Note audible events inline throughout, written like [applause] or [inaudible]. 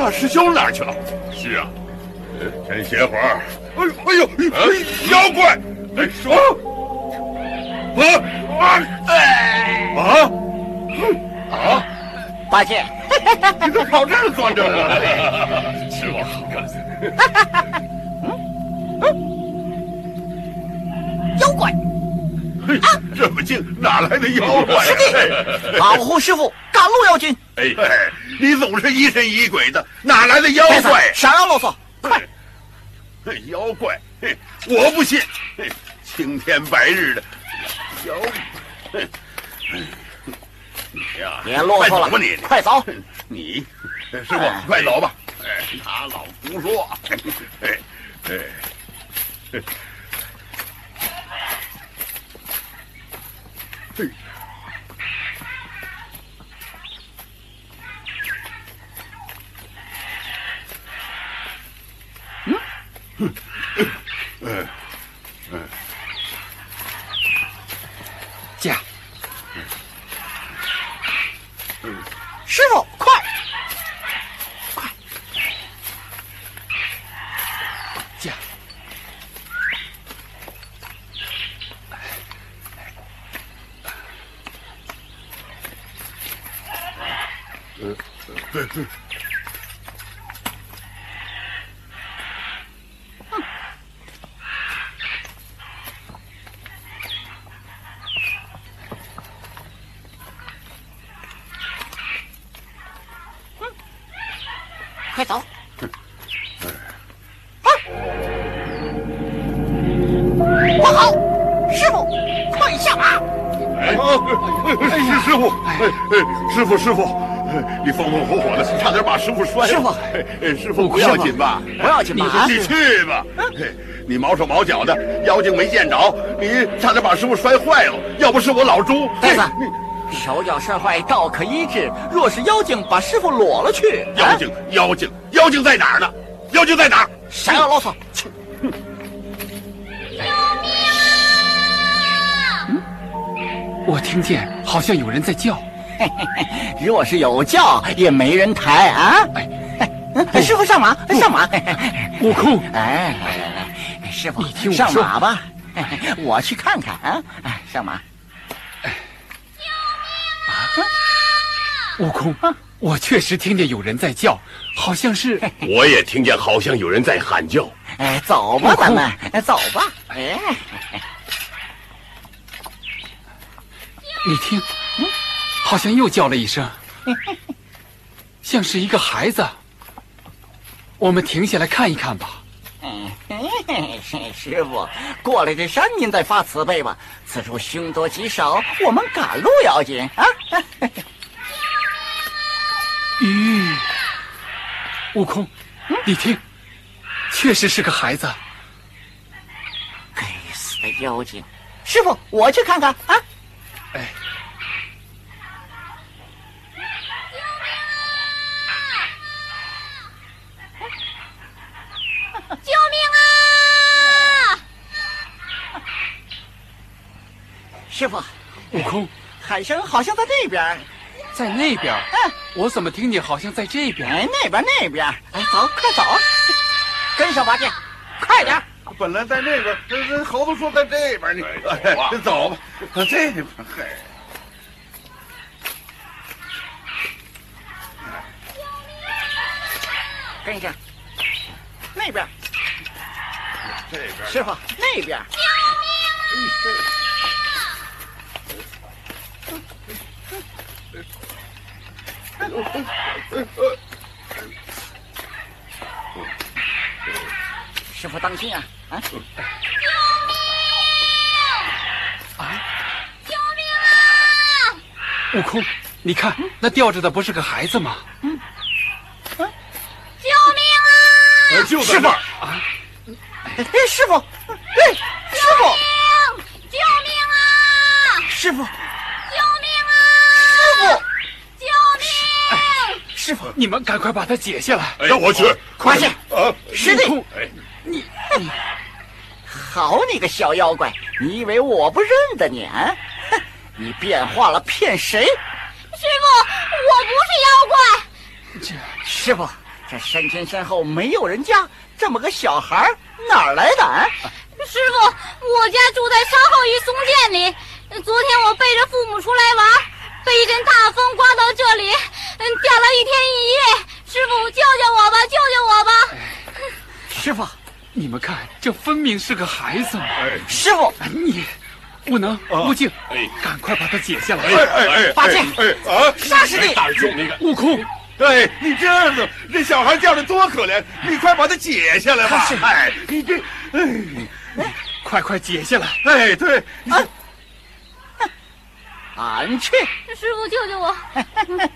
大师兄哪儿去了？是啊，先歇会儿。哎呦哎呦，哎妖怪！哎，说啊啊啊啊！八戒，你怎么跑这儿钻着了？师傅，妖怪，嘿，这么近，哪来的妖怪师弟？保护师傅，赶路要紧。哎，哎你总是疑神疑鬼的，哪来的妖怪？少要啰嗦，快！嘿妖怪，嘿，我不信，青天白日的妖，嘿，哎你呀，别啰嗦了快走吧你，快走！你，师傅，快走吧。哎，他老胡说。哎哎哎。[laughs] 驾！师傅，快！快！驾！嗯，对对。师傅师傅，你风风火火的，差点把师傅摔了。师傅，哎师傅不要紧吧？不要紧吧？你去吧。你毛手毛脚的，妖精没见着，你差点把师傅摔坏了。要不是我老朱，呆子，手脚摔坏道可医治，若是妖精把师傅裸了去，妖精妖精妖精在哪儿呢？妖精在哪儿？谁要啰嗦？救命啊！嗯，我听见好像有人在叫。[laughs] 若是有叫，也没人抬啊！哎，师傅上马，上马！悟空，哎，来来来，师傅，你听我上马吧，我去看看啊！哎，上马。救命啊！悟空，我确实听见有人在叫，好像是。我也听见好像有人在喊叫。哎，走吧，咱们走吧。哎，你听，好像又叫了一声，像是一个孩子。我们停下来看一看吧。师傅，过来这山您再发慈悲吧。此处凶多吉少，我们赶路要紧啊。[laughs] 咦，悟空，你听，确实是个孩子。该死的妖精！师傅，我去看看啊。哎。救命啊！师傅，悟空，喊声好像在那边，在那边。嗯，我怎么听见好像在这边？哎，那边那边。哎，走，快走，跟上八戒，快点。本来在那边，这这猴子说在这边呢。哎，走 [laughs] 吧，这边。嗨。跟上，那边。这边，师傅那边。救命啊！师傅当心啊！啊！救命！啊！救命啊！悟空，你看那吊着的不是个孩子吗？嗯。救命啊！师傅啊！哎，师傅，哎，师傅，救命啊！师傅，救命啊！师傅，救命！师傅，你们赶快把它解下来，让我去，快去！啊，师弟，哎，你，好你个小妖怪，你以为我不认得你啊？哼，你变化了骗谁？师傅，我不是妖怪。这师傅，这山前山后没有人家，这么个小孩哪儿来的啊？师傅，我家住在山后一松涧里。昨天我背着父母出来玩，被一阵大风刮到这里，嗯，掉了一天一夜。师傅，救救我吧，救救我吧！师傅，你们看，这分明是个孩子嘛！哎，师傅，你悟能、悟净，哎，赶快把它解下来！哎哎哎，八戒，哎啊，沙师弟，大兄那个悟空，哎，你这样子，这小孩掉的多可怜，你快把他解下来吧！哎，你这，哎，快快解下来！哎，对，啊，俺去。师傅，救救我！[laughs]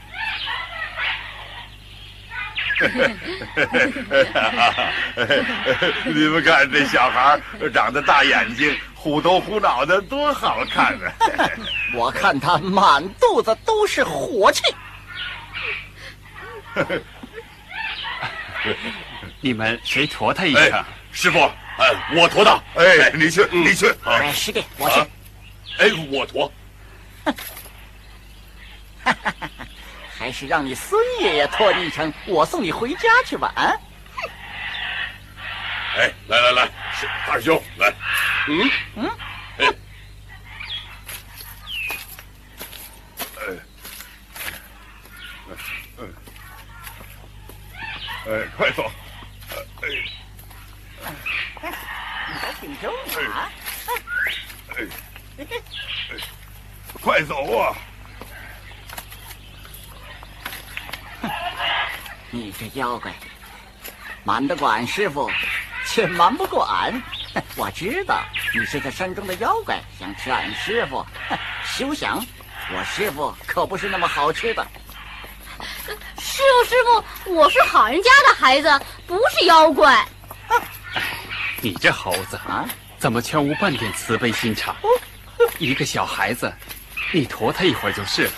[laughs] 你们看这小孩长得大眼睛，虎头虎脑的，多好看啊！[laughs] 我看他满肚子都是火气。[laughs] 你们谁驮他一哎？，师傅，哎，我驮他。哎，你去，你去。啊哎，师弟，我去。啊哎，我驮。还是让你孙爷爷拖你一程，我送你回家去吧。啊，哎，来来来，是大师兄，来。嗯嗯。哎。哎。哎，哎，快走！哎你还挺重啊。哎，快走啊！[laughs] 你这妖怪，瞒得管师傅，却瞒不过俺。[laughs] 我知道你是这山中的妖怪，想吃俺师傅。哼 [laughs] 休想！我师傅可不是那么好吃的。师傅，师傅，我是好人家的孩子，不是妖怪。你这猴子啊，怎么全无半点慈悲心肠？一个小孩子，你驮他一会儿就是了，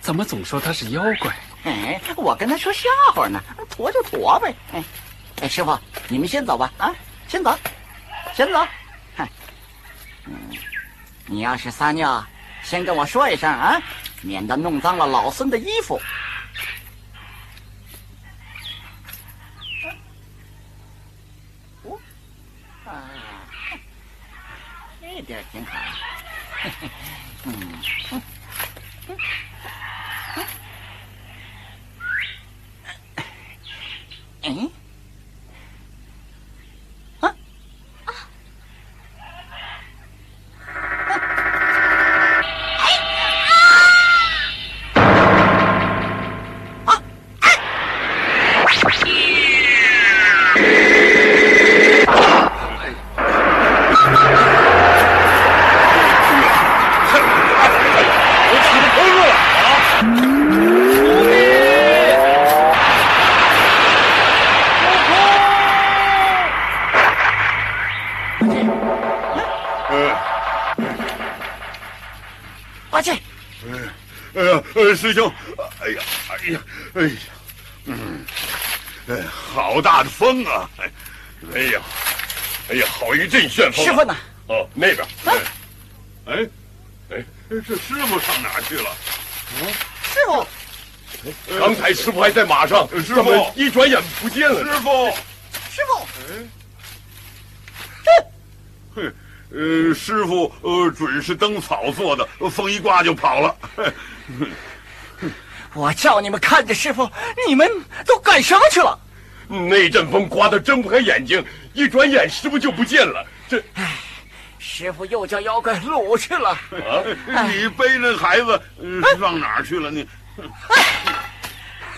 怎么总说他是妖怪？哎，我跟他说笑话呢，驮就驮呗。哎，哎，师傅，你们先走吧。啊，先走，先走。哼，嗯，你要是撒尿，先跟我说一声啊，免得弄脏了老孙的衣服。哦，啊，这点儿挺好。嘿嘿，嗯。嗯，啊呃，师兄，哎呀，哎呀，哎呀，嗯，哎，好大的风啊！哎，哎呀，哎呀，好一阵旋风、啊！师傅呢？哦，那边。哎，哎，哎，这师傅上哪去了？嗯师傅，刚才师傅还在马上，师傅一转眼不见了。师傅，师傅，哼，呃，师傅，呃，准是灯草做的，风一刮就跑了。我叫你们看着师傅，你们都干什么去了？那阵风刮得睁不开眼睛，一转眼师傅就不见了。这，师傅又叫妖怪掳去了。啊，你背着孩子、呃、上哪儿去了？你，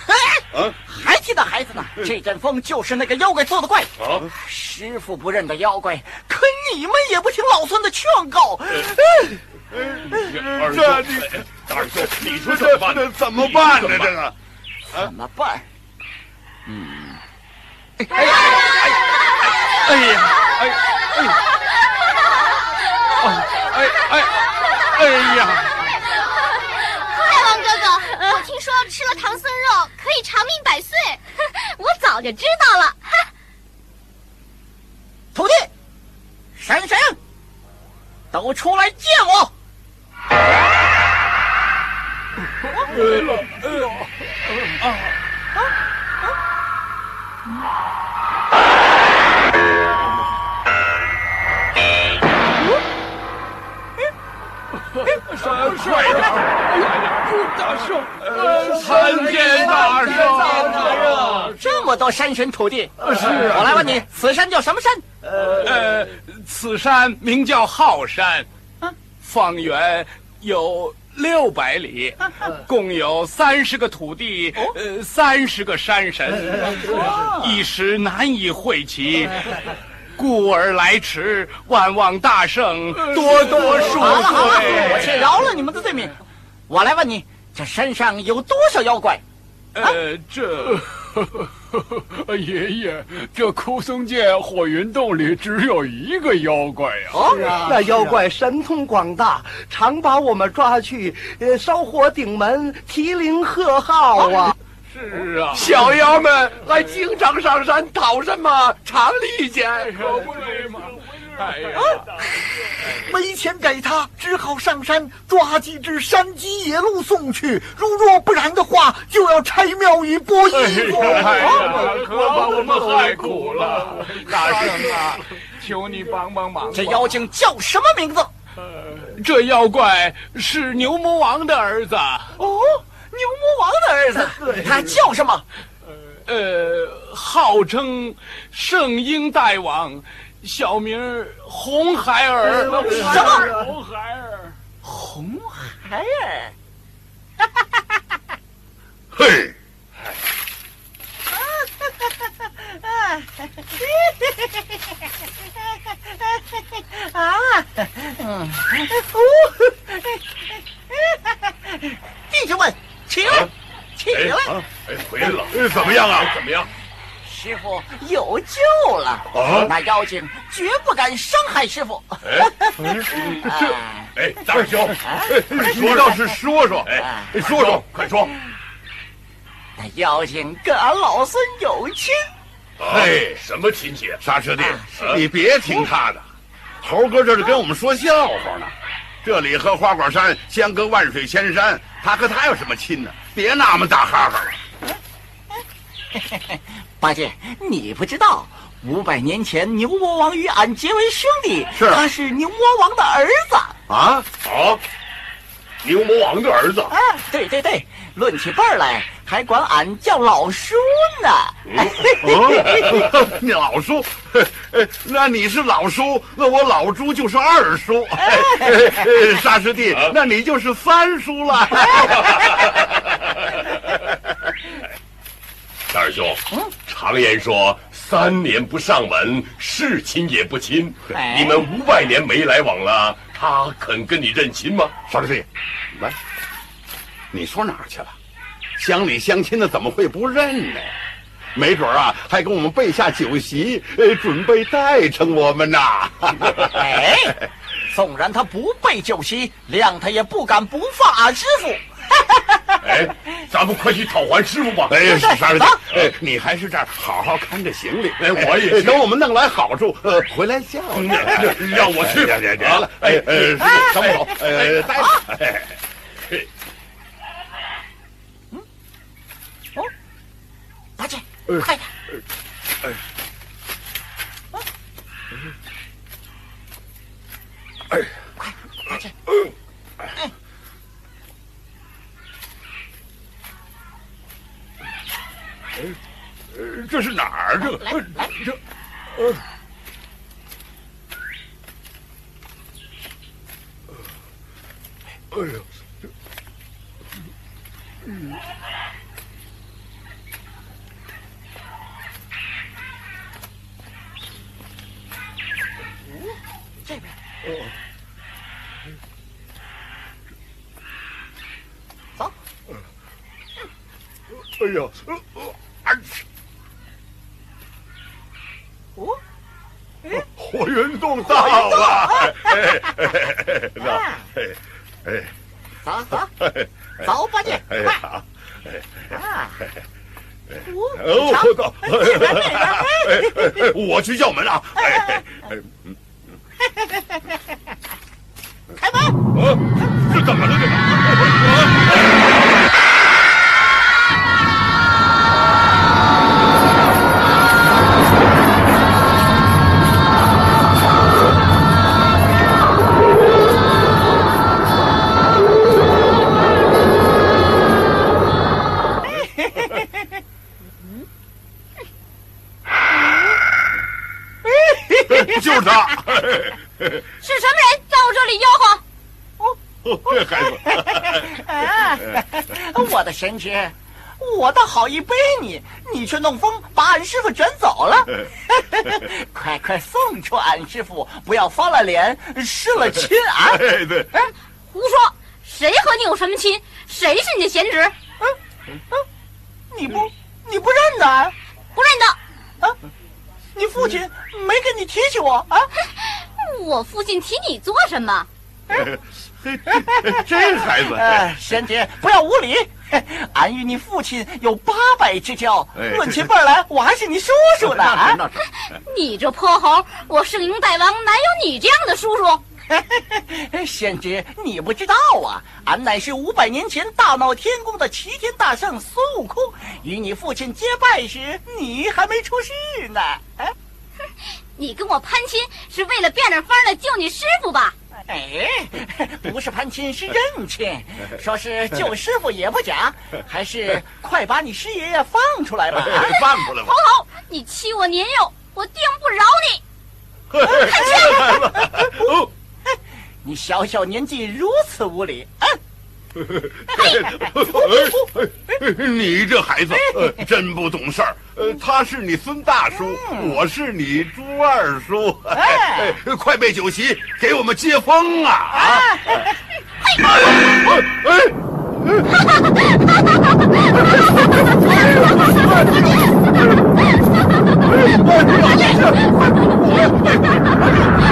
哎，啊，还提到孩子呢？这阵风就是那个妖怪做的怪。啊，师傅不认得妖怪，可你们也不听老孙的劝告。二这你，大师兄，你说怎么办？这怎么办呢？这个怎么办？哎呀，哎呀，哎哎，哦，哎哎，哎呀！大王哥哥，我听说吃了唐僧肉可以长命百岁，[laughs] 我早就知道了。[laughs] 徒弟，神神，都出来见我！快点！大圣，参见大圣！这么多山神徒弟，是我来问你，此山叫什么山？呃，此山名叫浩山，方圆有六百里，共有三十个土地，呃，三十个山神，一时难以会齐。故而来迟，万望大圣多多恕好了好了，我罪。且饶了你们的罪名。我来问你，这山上有多少妖怪？呃，这 [laughs] 爷爷，这枯松涧火云洞里只有一个妖怪呀！是啊，那妖怪神通广大，常把我们抓去，呃，烧火顶门，提灵贺号啊！是啊，小妖们还经常上山讨什么长利钱？可不是嘛！哎呀，没钱给他，只好上山抓几只山鸡野鹿送去。如若不然的话，就要拆庙宇剥衣服。哎呀，可把我们害苦了！大圣啊，求你帮帮忙！这妖精叫什么名字？这妖怪是牛魔王的儿子。哦，牛魔王的儿子，[laughs] 他叫什么？呃，号称圣婴大王。小名红孩儿，什么？红孩儿，红孩儿，嘿，啊，嗯，弟兄们，起来，起来！哎，回来了，怎么样啊？怎么样？师傅有救了！啊，那妖精绝不敢伤害师傅。[laughs] 哎，这，哎，大师兄，你倒是说说，哎，说说，快说。那妖精跟俺老孙有亲。哎，什么亲戚？沙师弟，你别听他的，猴哥这是跟我们说笑话呢。这里和花果山相隔万水千山，他和他有什么亲呢？别那么打哈哈了。[laughs] 八戒，你不知道，五百年前牛魔王与俺结为兄弟，是他是牛魔王的儿子啊啊！牛魔王的儿子啊，对对对，论起辈儿来，还管俺叫老叔呢。[laughs] 你老叔，那你是老叔，那我老朱就是二叔。[laughs] 沙师弟，那你就是三叔了。[laughs] 大师兄，常言说三年不上门，是亲也不亲。你们五百年没来往了，他肯跟你认亲吗？沙师弟，来，你说哪儿去了？乡里乡亲的怎么会不认呢？没准啊，还给我们备下酒席，呃，准备待成我们呐。哎，[laughs] 纵然他不备酒席，谅他也不敢不放俺师傅。[laughs] 哎，咱们快去讨还师傅吧！哎，沙师弟，哎，你还是这儿好好看着行李。哎，我也等我们弄来好处，呃，回来叫你。让我去，别别别了！哎，呃，等我走，呃，待着。嗯，哦，八戒，快点！哎，哎，快，八戒，哎。这是哪儿？这来这，呃，哎呀，这，嗯，这边，哦，走，哎呀，呃。哦，到了！走走走，八戒，快！啊！哦，到！我去叫门啊！开门！啊，这怎么了？这神侄，我倒好意背你，你却弄风把俺师傅卷走了。[laughs] 快快送出俺师傅，不要翻了脸失了亲啊！[laughs] 对对，哎，胡说，谁和你有什么亲？谁是你的贤侄？嗯嗯，你不你不认得？不认得。啊？你父亲没跟你提起我啊？[laughs] 我父亲提你做什么？这孩子，哎，贤姐不要无礼。[laughs] 俺与你父亲有八百之交，论起辈来，我还是你叔叔呢。啊！[laughs] 你这泼猴，我圣婴大王哪有你这样的叔叔？[laughs] 贤侄，你不知道啊，俺乃是五百年前大闹天宫的齐天大圣孙悟空，与你父亲结拜时，你还没出世呢。哎，你跟我攀亲是为了变着法的救你师傅吧？哎，不是攀亲，是认亲。说是救师傅也不假，还是快把你师爷爷放出来吧！放出来吧！头头，你欺我年幼，我定不饶你！看去！你小小年纪如此无礼，啊！[laughs] 你这孩子真不懂事儿。呃，他是你孙大叔，我是你朱二叔。哎，[laughs] 快备酒席，给我们接风啊！啊！老 [laughs]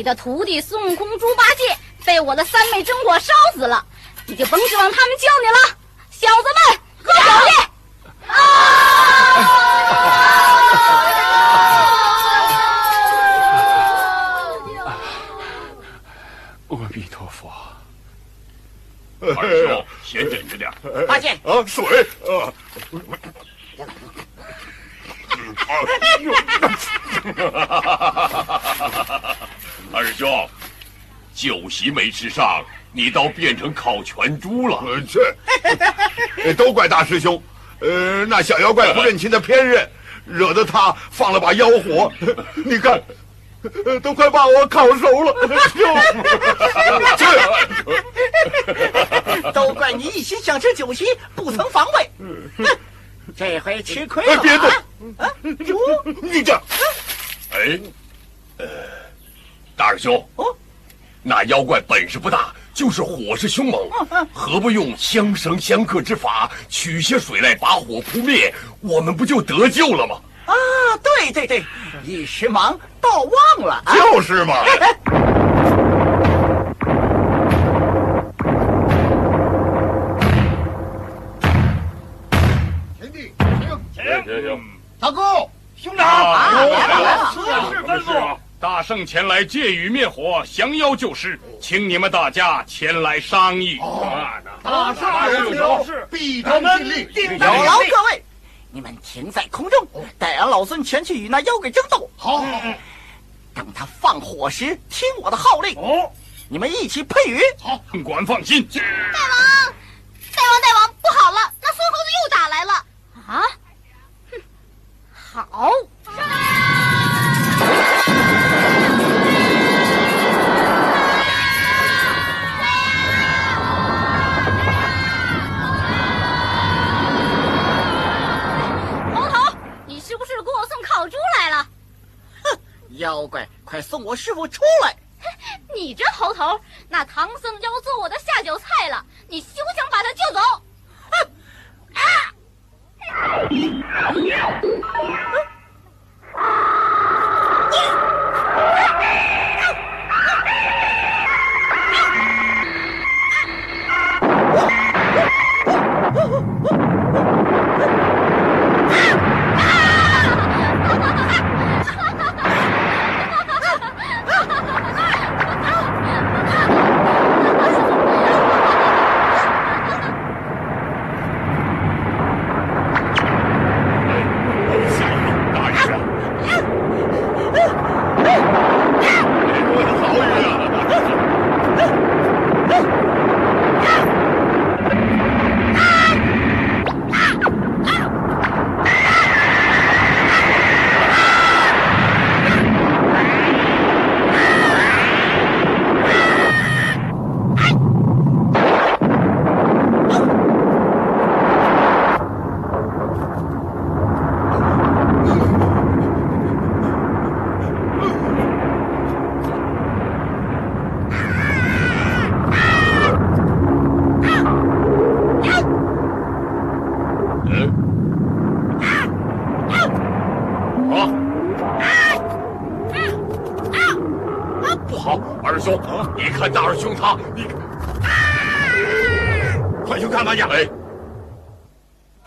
你的徒弟孙悟空、猪八戒被我的三昧真火烧死了，你就甭指望他们救你了。小子们，喝酒去！阿弥陀佛。二兄，先忍着点。八戒，啊，水啊。[laughs] 二师兄，酒席没吃上，你倒变成烤全猪了。这都怪大师兄，呃，那小妖怪不认亲的偏认，惹得他放了把妖火。[laughs] 你看，都快把我烤熟了。[laughs] [laughs] 都怪你一心想吃酒席，不曾防备。这回吃亏了！别动！啊，你这……哎，呃，大师兄，哦，那妖怪本事不大，就是火势凶猛，何不用相生相克之法，取些水来把火扑灭，我们不就得救了吗？啊，对对对，一时忙倒忘了，就是嘛。[laughs] 大哥，兄长。大圣前来借雨灭火，降妖救师，请你们大家前来商议。大圣有事，必当尽力。有劳各位，你们停在空中，待俺老孙前去与那妖怪争斗。好，等他放火时，听我的号令。哦，你们一起配雨。好，本官放心。大王，大王，大王，不好了，那孙猴子又打来了。啊？哼好。给我送烤猪来了？哼，妖怪，快送我师傅出来！[laughs] 你这猴头，那唐僧要做我的下酒菜了，你休想把他救走！哼！啊！好，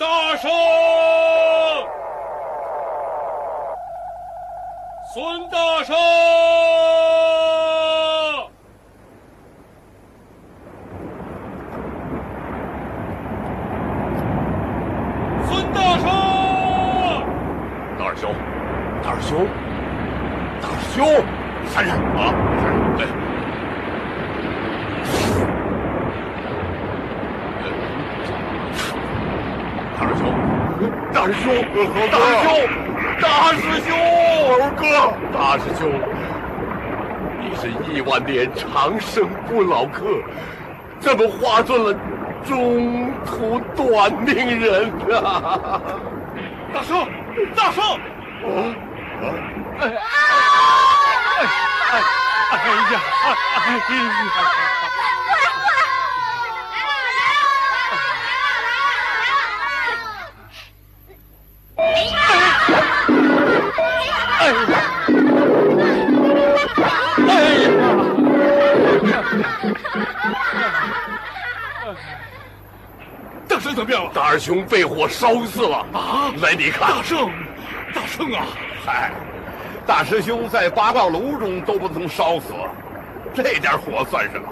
大圣，孙大圣，孙大圣，大师兄，大师兄，大师兄，三人啊，哎。大师兄，大大师兄，大师兄，猴哥，大师兄，你是亿万年长生不老客，怎么化作了中途短命人啊？大叔，大叔，啊啊！哎哎哎哎呀，哎呀！怎么样了？大师兄被火烧死了啊！来，你看，大圣，大圣啊！嗨，大师兄在八卦炉中都不曾烧死，这点火算什么？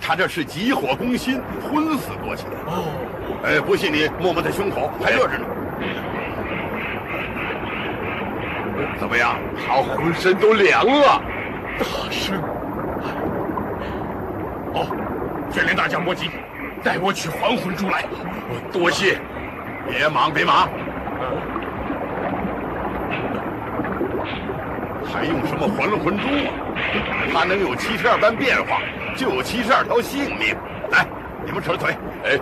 他这是急火攻心，昏死过去。哦，哎，不信你摸摸他胸口，还热着呢。怎么样？他浑身都凉了。大圣，哦，卷帘大将莫急，带我取还魂珠来。多谢。别忙，别忙。还用什么还魂珠啊？他能有七十二般变化，就有七十二条性命。来，你们扯腿。哎，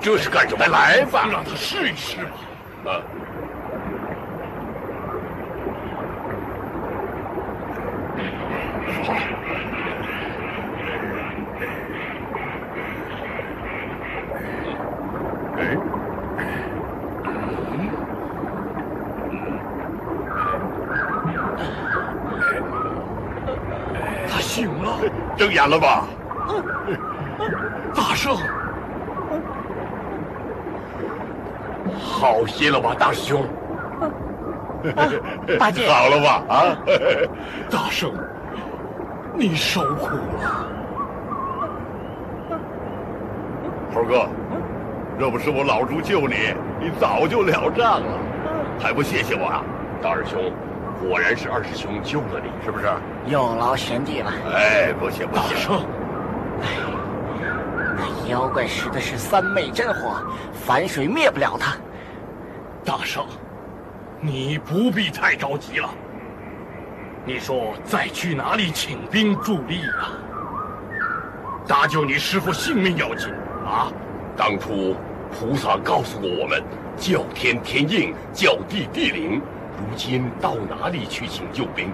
这是干什么？来吧，让他试一试吧。啊他醒了，睁眼了吧？大圣，好些了吧，大师兄？八戒，[laughs] 好了吧？啊，[laughs] 大圣，你受苦了。猴哥，若不是我老猪救你，你早就了账了，还不谢谢我啊？大师兄，果然是二师兄救了你，是不是？有劳贤弟了。哎，不谢不谢。大圣，那妖怪使的是三昧真火，反水灭不了他。大圣，你不必太着急了。你说再去哪里请兵助力啊？搭救你师傅性命要紧啊！当初菩萨告诉过我们，叫天天应，叫地地灵。如今到哪里去请救兵？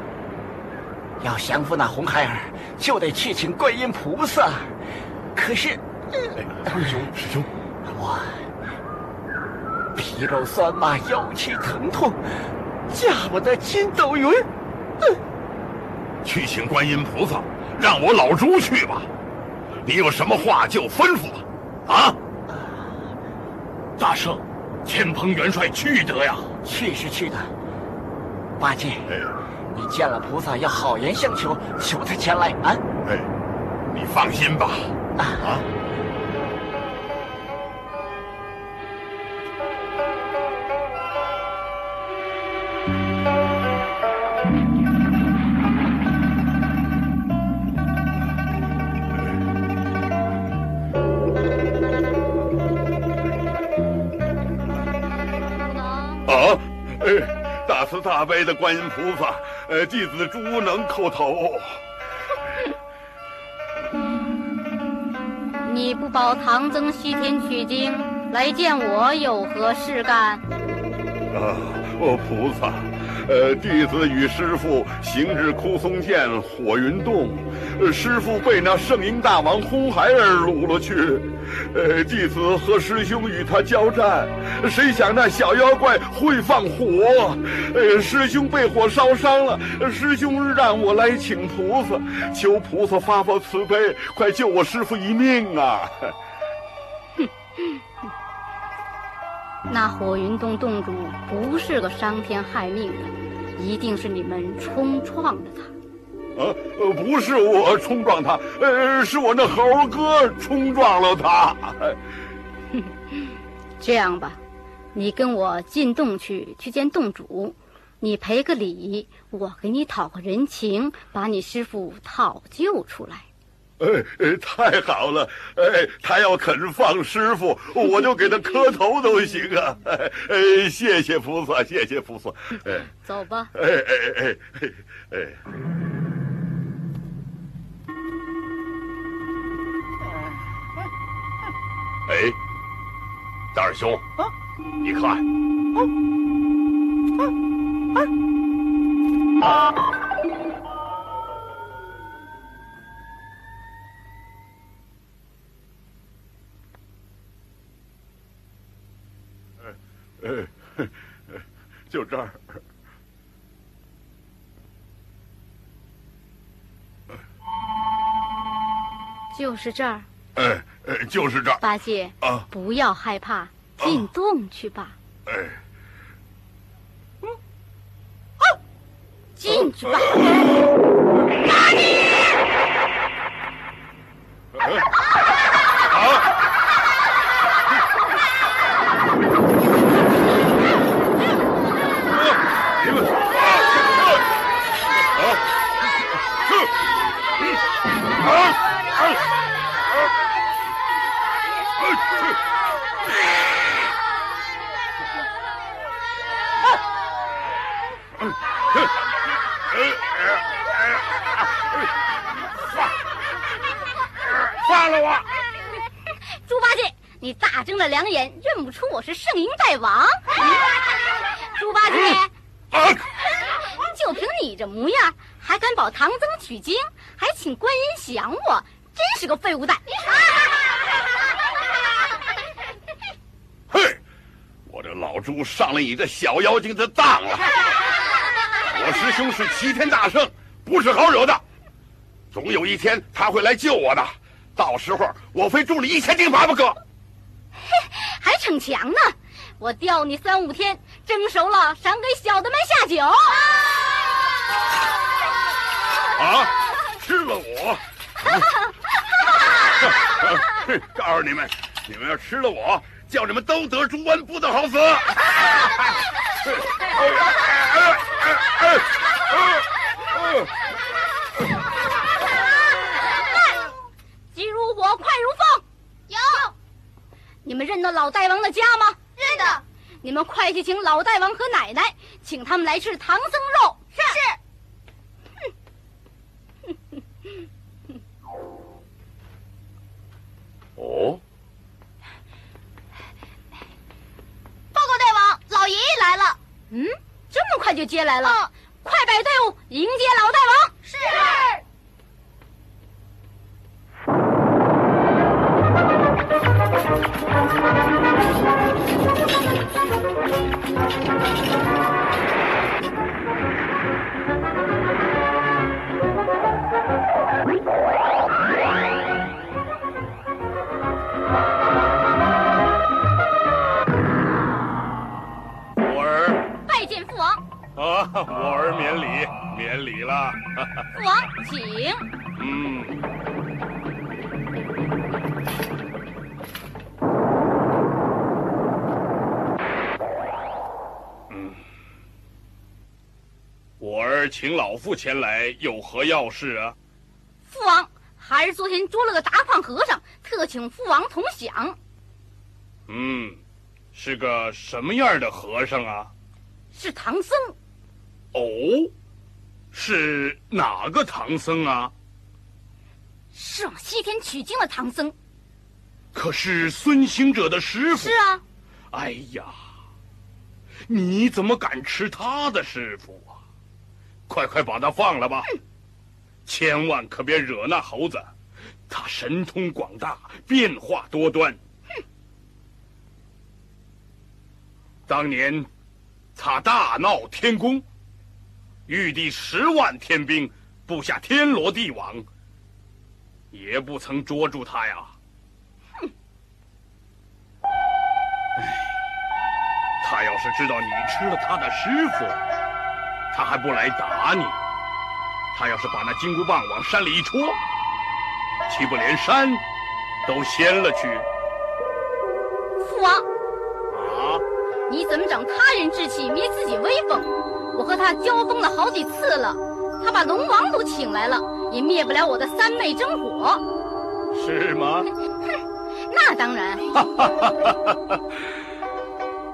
要降服那红孩儿，就得去请观音菩萨。可是，师兄，师兄，我皮肉酸麻，腰膝疼痛，驾不得筋斗云。去请观音菩萨，让我老猪去吧。你有什么话就吩咐吧。啊！大圣，天蓬元帅去得呀？去是去的。八戒，你见了菩萨要好言相求，求他前来啊！哎，你放心吧。啊！啊！哎，大慈大悲的观音菩萨，呃，弟子朱能叩头。你不保唐僧西天取经，来见我有何事干？啊，我菩萨，呃，弟子与师傅行至枯松涧火云洞，师傅被那圣婴大王红孩儿掳了去。呃，弟子和师兄与他交战，谁想那小妖怪会放火，呃，师兄被火烧伤了。师兄让我来请菩萨，求菩萨发发慈悲，快救我师傅一命啊！哼 [laughs] 那火云洞洞主不是个伤天害命的，一定是你们冲撞了他。呃，不是我冲撞他，呃，是我那猴哥冲撞了他。这样吧，你跟我进洞去，去见洞主，你赔个礼，我给你讨个人情，把你师傅讨救出来。哎，太好了！哎，他要肯放师傅，我就给他磕头都行啊！哎，谢谢菩萨，谢谢菩萨。哎，走吧。哎哎哎哎哎！哎，大师兄，你看，啊！呃，就这儿。就是这儿。哎哎，就是这儿。八戒啊，不要害怕，进洞去吧。哎，嗯，进去吧。八戒。放了我！猪八戒，你大睁着两眼，认不出我是圣婴大王？猪八戒，就凭你这模样，还敢保唐僧取经，还请观音降我，真是个废物蛋！[laughs] [laughs] 嘿，我这老猪上了你这小妖精的当了！我师兄是齐天大圣，不是好惹的，总有一天他会来救我的。到时候我非助你一千钉耙不可！[laughs] 还逞强呢！我吊你三五天，蒸熟了赏给小的们下酒。啊！啊吃了我！告诉你们，你们要吃了我，叫你们都得猪瘟，不得好死！急如火，快如风。有。你们认得老大王的家吗？认得。你们快去请老大王和奶奶，请他们来吃唐僧肉。是。哦。报告大王，老爷爷来了。嗯，这么快就接来了？嗯，快摆队伍迎接老大王。是。老父前来，有何要事啊？父王，孩儿昨天捉了个达胖和尚，特请父王同享。嗯，是个什么样的和尚啊？是唐僧。哦，是哪个唐僧啊？是往西天取经的唐僧。可是孙行者的师傅。是啊。哎呀，你怎么敢吃他的师傅啊？快快把他放了吧！千万可别惹那猴子，他神通广大，变化多端。当年他大闹天宫，玉帝十万天兵布下天罗地网，也不曾捉住他呀。他要是知道你吃了他的师傅，他还不来打你。他要是把那金箍棒往山里一戳，岂不连山都掀了去？父王，啊！你怎么长他人志气，灭自己威风？我和他交锋了好几次了，他把龙王都请来了，也灭不了我的三昧真火。是吗？哼，[laughs] 那当然。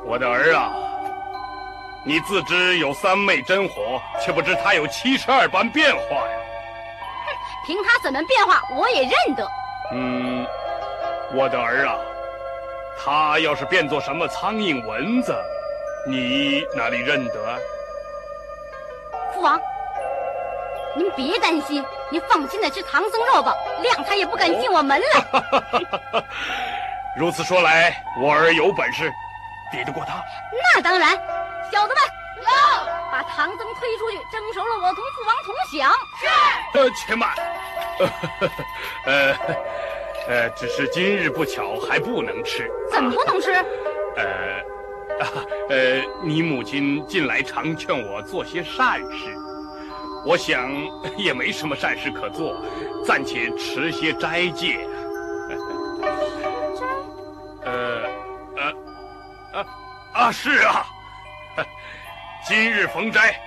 我的儿啊，你自知有三昧真火，却不知他有七十二般变化呀。哼，凭他怎么变化，我也认得。嗯，我的儿啊，他要是变作什么苍蝇、蚊子，你哪里认得？父王，您别担心，您放心的吃唐僧肉吧，谅他也不敢进我门来。如此说来，我儿有本事。比得过他？那当然，小子们，有把唐僧推出去，蒸熟了我同父王同享。是。呃，且慢。[laughs] 呃，呃，只是今日不巧，还不能吃。怎么不能吃？呃，呃，你母亲近来常劝我做些善事，我想也没什么善事可做，暂且持些斋戒呃呃。啊，是啊，今日逢斋，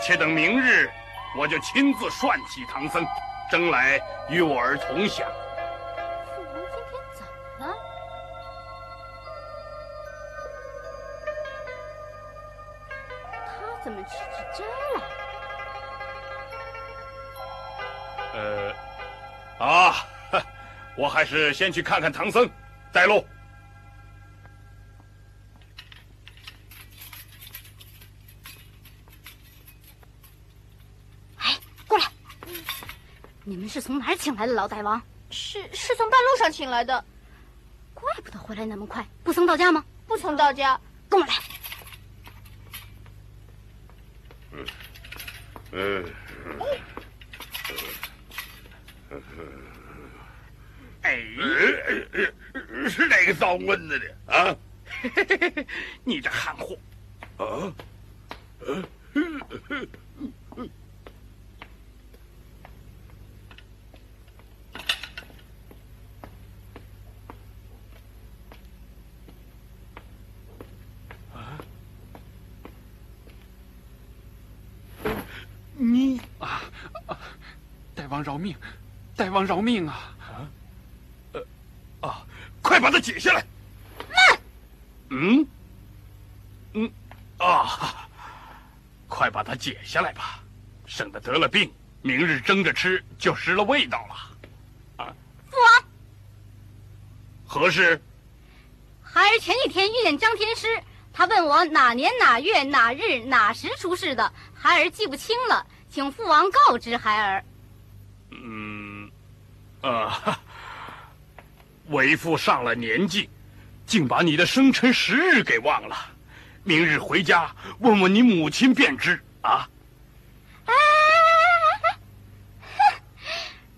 且等明日，我就亲自涮起唐僧，争来与我儿同享。父王今天怎么了？他怎么去起斋来？呃，啊，[laughs] 我还是先去看看唐僧，带路。你们是从哪儿请来的老大王？是是从半路上请来的，怪不得回来那么快。不曾到家吗？不曾到家，跟我来。嗯嗯哎，是哪个造蚊子的啊？[laughs] 你这憨货！啊？你王饶命！大王饶命啊！啊，呃，啊，快把它解下来！慢。嗯，嗯，啊，快把它解下来吧，省得得了病，明日蒸着吃就失了味道了。啊，父王，何事？孩儿前几天遇见张天师，他问我哪年哪月哪日哪时出世的，孩儿记不清了。请父王告知孩儿。嗯，啊，为父上了年纪，竟把你的生辰时日给忘了。明日回家问问你母亲便知啊。哎，哼！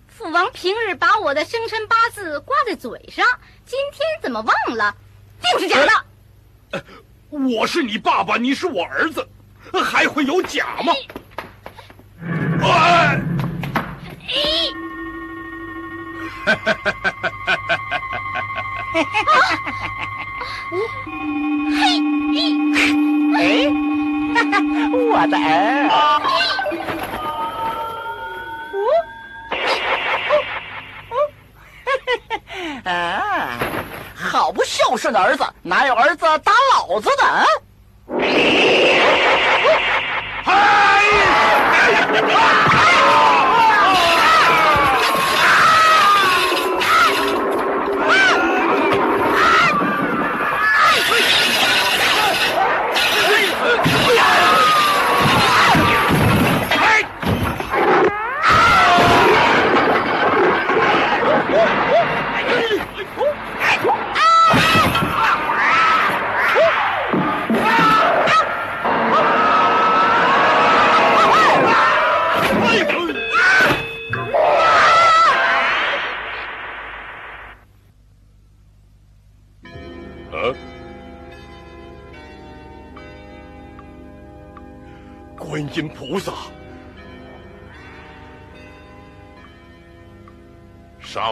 父王平日把我的生辰八字挂在嘴上，今天怎么忘了？定是假的。我是你爸爸，你是我儿子，还会有假吗？哎！哈哈哈哈嘿！[laughs] 哎！哈哈，我的儿！哦！啊！好不孝顺的儿子，哪有儿子打老子的？音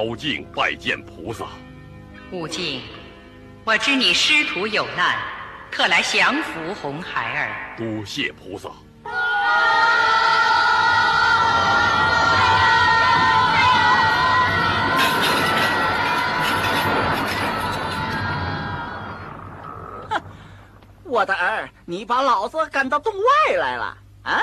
烧敬拜见菩萨。悟净，我知你师徒有难，特来降服红孩儿。多谢菩萨。[laughs] 我的儿，你把老子赶到洞外来了啊！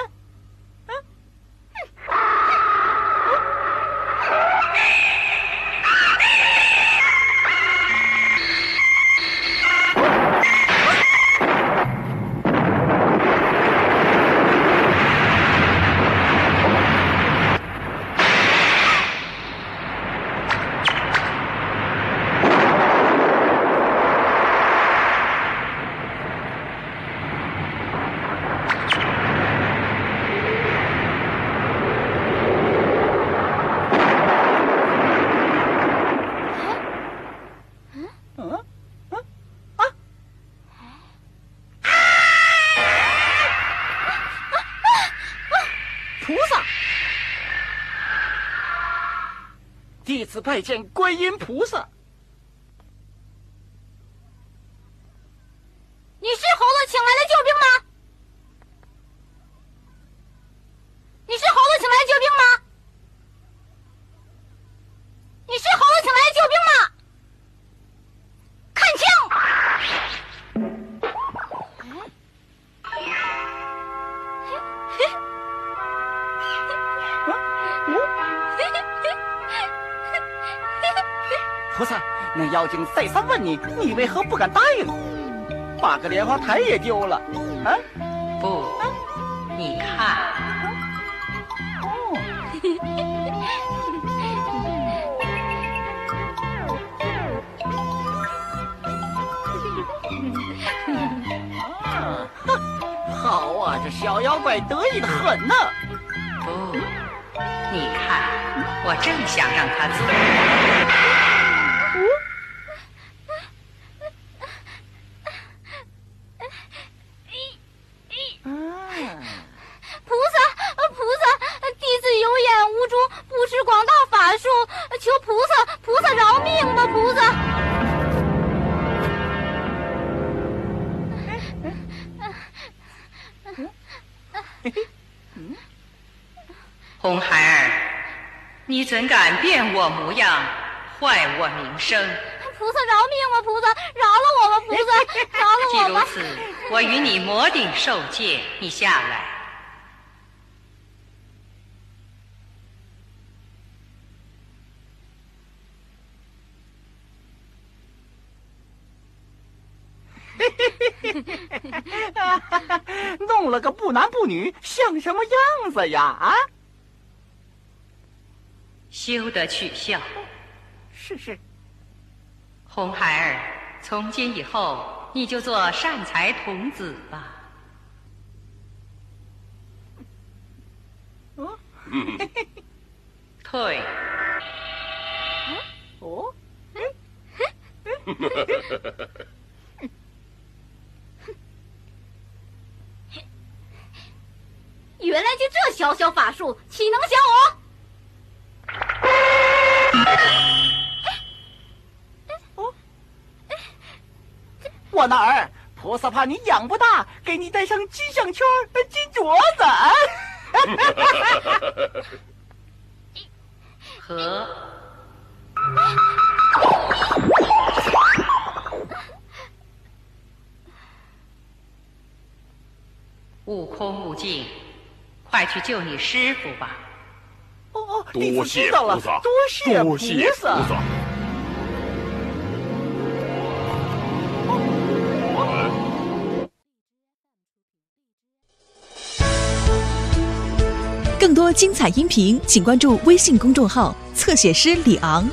此拜见观音菩萨。那妖精再三问你，你为何不敢答应？把个莲花台也丢了，啊？不，你看。[laughs] 啊，好啊，这小妖怪得意的很呢。不，你看，我正想让他走。[laughs] 怎敢变我模样，坏我名声？菩萨饶命啊，菩萨，饶了我吧，菩萨，[laughs] 饶了我吧！既如此，我与你魔顶受戒，你下来。[laughs] 弄了个不男不女，像什么样子呀？啊！休得取笑。是是。红孩儿，从今以后你就做善财童子吧。哦。退。哦。[laughs] 原来就这小小法术，岂能降我？我那儿，菩萨怕你养不大，给你戴上金项圈、金镯子。[laughs] 和。悟空、悟净。快去救你师傅吧！哦哦，多谢菩萨，多谢多谢菩萨。更多精彩音频，请关注微信公众号“侧写师李昂”。